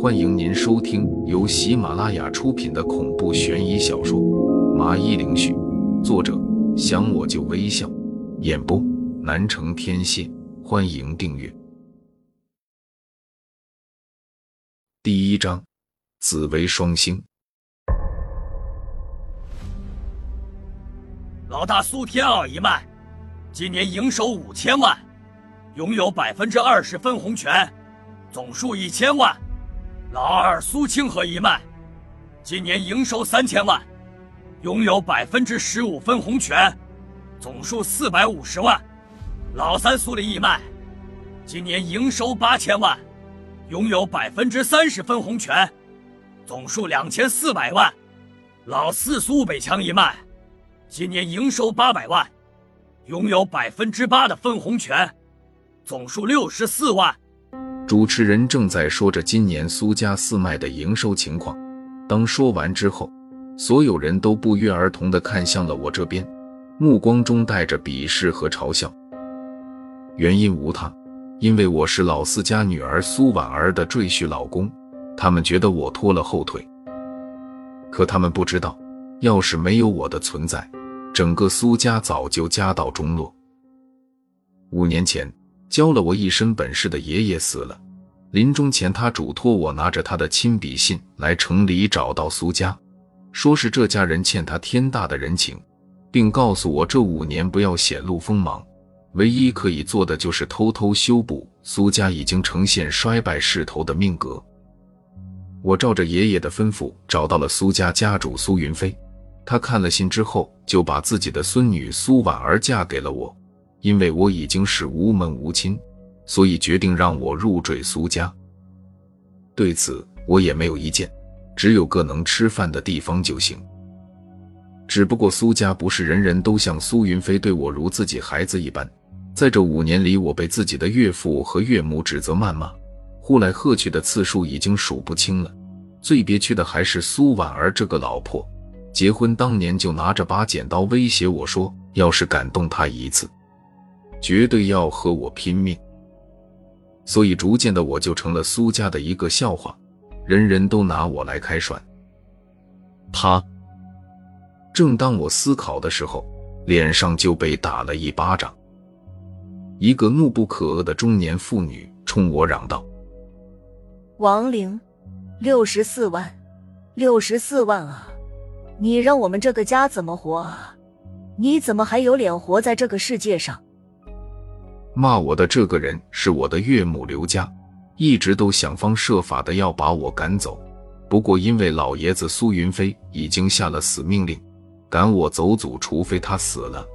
欢迎您收听由喜马拉雅出品的恐怖悬疑小说《麻衣灵絮》，作者想我就微笑，演播南城天蝎。欢迎订阅。第一章，紫薇双星。老大苏天傲一脉，今年营收五千万，拥有百分之二十分红权，总数一千万。老二苏清河一脉，今年营收三千万，拥有百分之十五分红权，总数四百五十万。老三苏林一脉，今年营收八千万，拥有百分之三十分红权，总数两千四百万。老四苏北强一脉。今年营收八百万，拥有百分之八的分红权，总数六十四万。主持人正在说着今年苏家四脉的营收情况。当说完之后，所有人都不约而同地看向了我这边，目光中带着鄙视和嘲笑。原因无他，因为我是老四家女儿苏婉儿的赘婿老公，他们觉得我拖了后腿。可他们不知道，要是没有我的存在，整个苏家早就家道中落。五年前，教了我一身本事的爷爷死了，临终前他嘱托我拿着他的亲笔信来城里找到苏家，说是这家人欠他天大的人情，并告诉我这五年不要显露锋芒，唯一可以做的就是偷偷修补苏家已经呈现衰败势头的命格。我照着爷爷的吩咐找到了苏家家主苏云飞。他看了信之后，就把自己的孙女苏婉儿嫁给了我。因为我已经是无门无亲，所以决定让我入赘苏家。对此我也没有意见，只有个能吃饭的地方就行。只不过苏家不是人人都像苏云飞对我如自己孩子一般。在这五年里，我被自己的岳父和岳母指责谩骂，呼来喝去的次数已经数不清了。最憋屈的还是苏婉儿这个老婆。结婚当年就拿着把剪刀威胁我说，要是敢动她一次，绝对要和我拼命。所以逐渐的我就成了苏家的一个笑话，人人都拿我来开涮。他，正当我思考的时候，脸上就被打了一巴掌。一个怒不可遏的中年妇女冲我嚷道：“王玲，六十四万，六十四万啊！”你让我们这个家怎么活啊？你怎么还有脸活在这个世界上？骂我的这个人是我的岳母刘家，一直都想方设法的要把我赶走。不过因为老爷子苏云飞已经下了死命令，赶我走祖，除非他死了。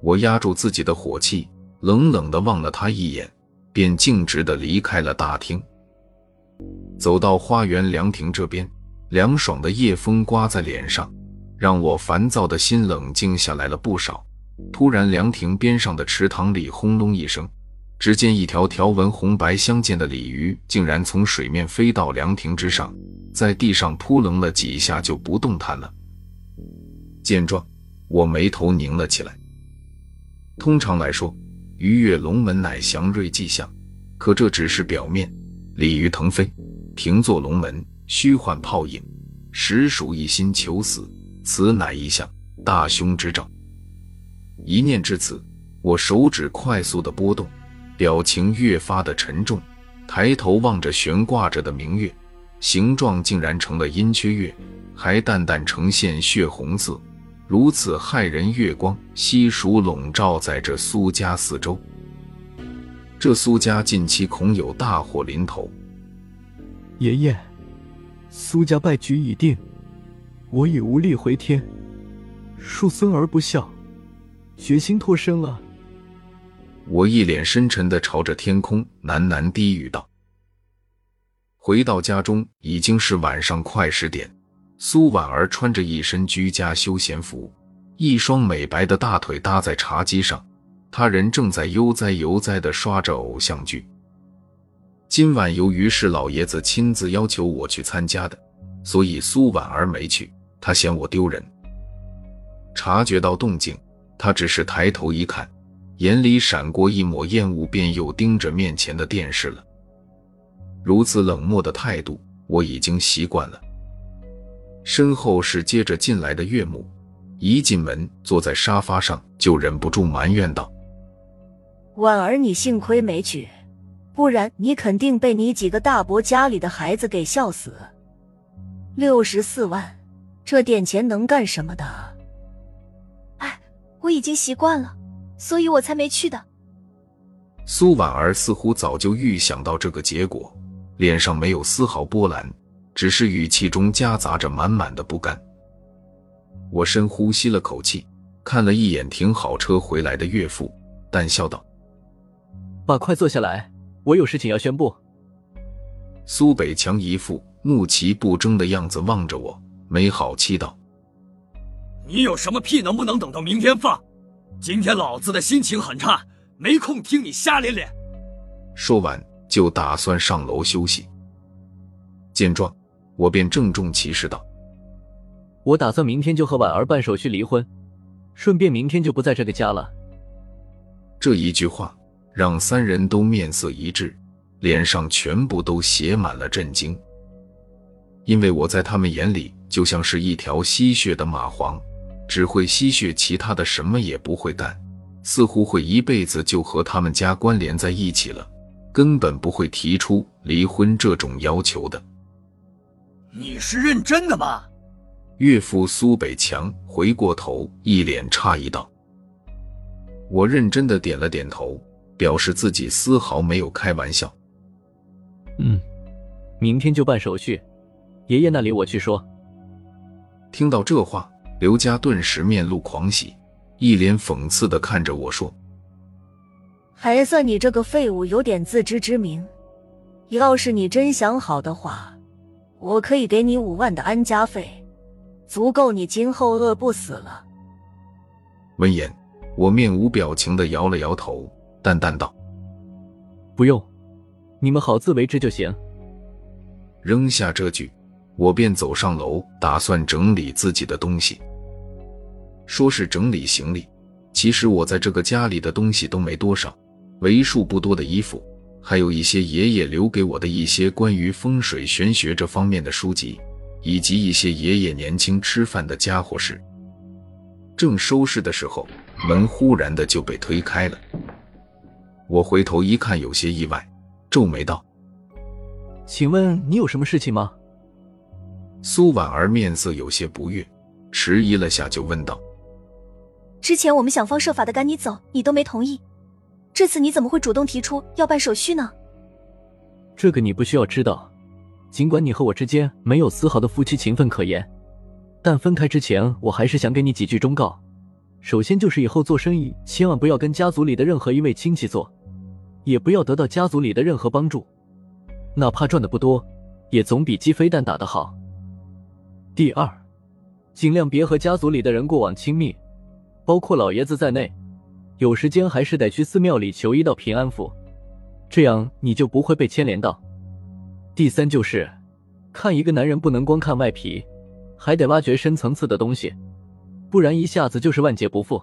我压住自己的火气，冷冷的望了他一眼，便径直的离开了大厅，走到花园凉亭这边。凉爽的夜风刮在脸上，让我烦躁的心冷静下来了不少。突然，凉亭边上的池塘里轰隆一声，只见一条条纹红白相间的鲤鱼竟然从水面飞到凉亭之上，在地上扑棱了几下就不动弹了。见状，我眉头拧了起来。通常来说，鱼跃龙门乃祥瑞迹象，可这只是表面。鲤鱼腾飞，停坐龙门。虚幻泡影，实属一心求死，此乃一项大凶之兆。一念至此，我手指快速的波动，表情越发的沉重，抬头望着悬挂着的明月，形状竟然成了阴缺月，还淡淡呈现血红色。如此骇人月光，悉数笼罩在这苏家四周。这苏家近期恐有大祸临头。爷爷。苏家败局已定，我已无力回天，恕孙儿不孝，决心脱身了。我一脸深沉的朝着天空喃喃低语道。回到家中已经是晚上快十点，苏婉儿穿着一身居家休闲服，一双美白的大腿搭在茶几上，她人正在悠哉悠哉的刷着偶像剧。今晚由于是老爷子亲自要求我去参加的，所以苏婉儿没去。她嫌我丢人。察觉到动静，他只是抬头一看，眼里闪过一抹厌恶，便又盯着面前的电视了。如此冷漠的态度，我已经习惯了。身后是接着进来的岳母，一进门坐在沙发上就忍不住埋怨道：“婉儿，你幸亏没娶，不然你肯定被你几个大伯家里的孩子给笑死。六十四万，这点钱能干什么的？哎，我已经习惯了，所以我才没去的。”苏婉儿似乎早就预想到这个结果，脸上没有丝毫波澜。只是语气中夹杂着满满的不甘。我深呼吸了口气，看了一眼停好车回来的岳父，淡笑道：“爸，快坐下来，我有事情要宣布。”苏北强一副怒其不争的样子望着我，没好气道：“你有什么屁能不能等到明天放？今天老子的心情很差，没空听你瞎咧咧。”说完就打算上楼休息。见状。我便郑重其事道：“我打算明天就和婉儿办手续离婚，顺便明天就不在这个家了。”这一句话让三人都面色一滞，脸上全部都写满了震惊。因为我在他们眼里就像是一条吸血的蚂蟥，只会吸血，其他的什么也不会干，似乎会一辈子就和他们家关联在一起了，根本不会提出离婚这种要求的。你是认真的吗？岳父苏北强回过头，一脸诧异道：“我认真的点了点头，表示自己丝毫没有开玩笑。”嗯，明天就办手续，爷爷那里我去说。听到这话，刘佳顿时面露狂喜，一脸讽刺的看着我说：“还算你这个废物有点自知之明。要是你真想好的话。”我可以给你五万的安家费，足够你今后饿不死了。闻言，我面无表情的摇了摇头，淡淡道：“不用，你们好自为之就行。”扔下这句，我便走上楼，打算整理自己的东西。说是整理行李，其实我在这个家里的东西都没多少，为数不多的衣服。还有一些爷爷留给我的一些关于风水玄学这方面的书籍，以及一些爷爷年轻吃饭的家伙事。正收拾的时候，门忽然的就被推开了。我回头一看，有些意外，皱眉道：“请问你有什么事情吗？”苏婉儿面色有些不悦，迟疑了下，就问道：“之前我们想方设法的赶你走，你都没同意。”这次你怎么会主动提出要办手续呢？这个你不需要知道。尽管你和我之间没有丝毫的夫妻情分可言，但分开之前，我还是想给你几句忠告。首先就是以后做生意，千万不要跟家族里的任何一位亲戚做，也不要得到家族里的任何帮助，哪怕赚的不多，也总比鸡飞蛋打的好。第二，尽量别和家族里的人过往亲密，包括老爷子在内。有时间还是得去寺庙里求一道平安符，这样你就不会被牵连到。第三就是，看一个男人不能光看外皮，还得挖掘深层次的东西，不然一下子就是万劫不复。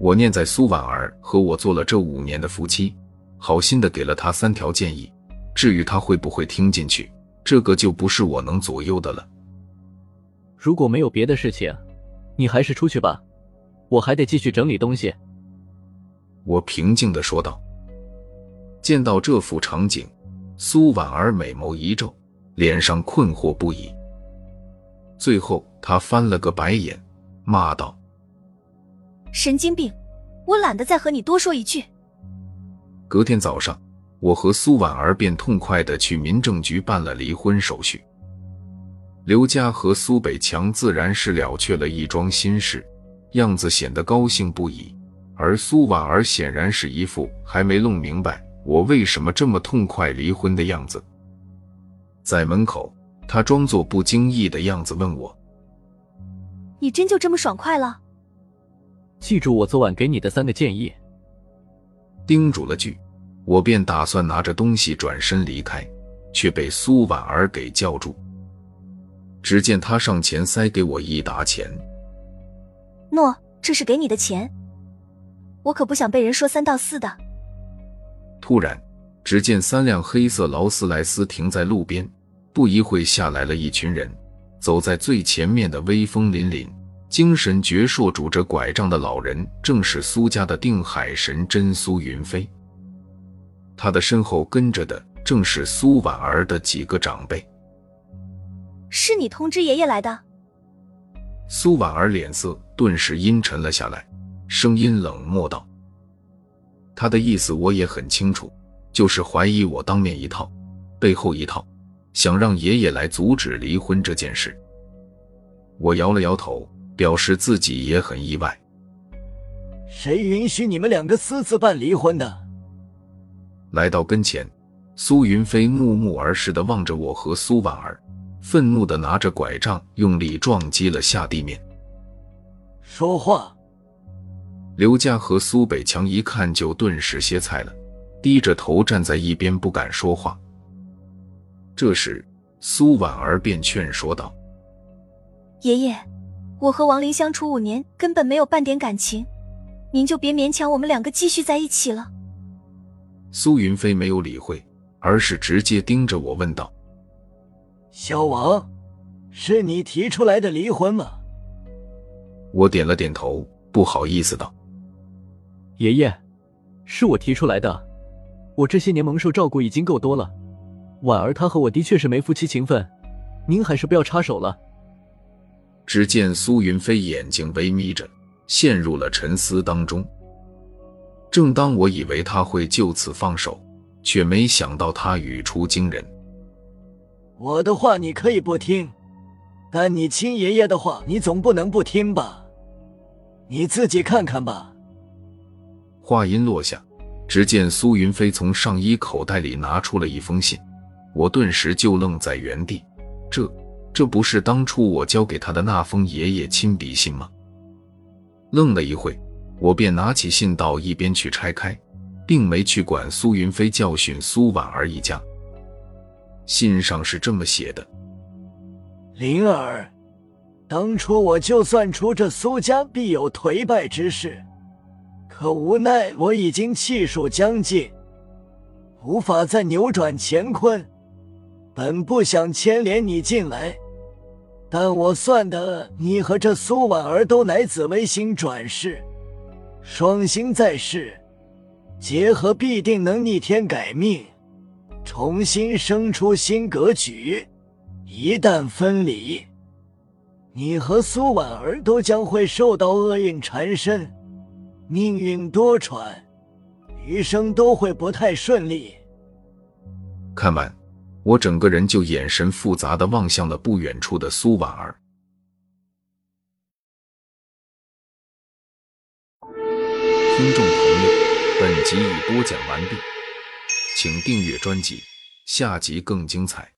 我念在苏婉儿和我做了这五年的夫妻，好心的给了他三条建议，至于他会不会听进去，这个就不是我能左右的了。如果没有别的事情，你还是出去吧。我还得继续整理东西。”我平静的说道。见到这幅场景，苏婉儿美眸一皱，脸上困惑不已。最后，她翻了个白眼，骂道：“神经病！我懒得再和你多说一句。”隔天早上，我和苏婉儿便痛快的去民政局办了离婚手续。刘家和苏北强自然是了却了一桩心事。样子显得高兴不已，而苏婉儿显然是一副还没弄明白我为什么这么痛快离婚的样子。在门口，她装作不经意的样子问我：“你真就这么爽快了？”记住我昨晚给你的三个建议。叮嘱了句，我便打算拿着东西转身离开，却被苏婉儿给叫住。只见她上前塞给我一沓钱。诺，这是给你的钱，我可不想被人说三道四的。突然，只见三辆黑色劳斯莱斯停在路边，不一会下来了一群人。走在最前面的威风凛凛、精神矍铄、拄着拐杖的老人，正是苏家的定海神针苏云飞。他的身后跟着的正是苏婉儿的几个长辈。是你通知爷爷来的？苏婉儿脸色顿时阴沉了下来，声音冷漠道：“他的意思我也很清楚，就是怀疑我当面一套，背后一套。”想让爷爷来阻止离婚这件事，我摇了摇头，表示自己也很意外。谁允许你们两个私自办离婚的？来到跟前，苏云飞怒目而视的望着我和苏婉儿，愤怒的拿着拐杖用力撞击了下地面。说话！刘家和苏北强一看就顿时歇菜了，低着头站在一边不敢说话。这时，苏婉儿便劝说道：“爷爷，我和王林相处五年，根本没有半点感情，您就别勉强我们两个继续在一起了。”苏云飞没有理会，而是直接盯着我问道：“小王，是你提出来的离婚吗？”我点了点头，不好意思道：“爷爷，是我提出来的，我这些年蒙受照顾已经够多了。”婉儿，她和我的确是没夫妻情分，您还是不要插手了。只见苏云飞眼睛微眯着，陷入了沉思当中。正当我以为他会就此放手，却没想到他语出惊人：“我的话你可以不听，但你亲爷爷的话，你总不能不听吧？你自己看看吧。”话音落下，只见苏云飞从上衣口袋里拿出了一封信。我顿时就愣在原地，这这不是当初我交给他的那封爷爷亲笔信吗？愣了一会，我便拿起信到一边去拆开，并没去管苏云飞教训苏婉儿一家。信上是这么写的：“灵儿，当初我就算出这苏家必有颓败之势，可无奈我已经气数将尽，无法再扭转乾坤。”本不想牵连你进来，但我算的你和这苏婉儿都乃紫微星转世，双星在世，结合必定能逆天改命，重新生出新格局。一旦分离，你和苏婉儿都将会受到厄运缠身，命运多舛，余生都会不太顺利。看完。我整个人就眼神复杂的望向了不远处的苏婉儿。听众朋友，本集已播讲完毕，请订阅专辑，下集更精彩。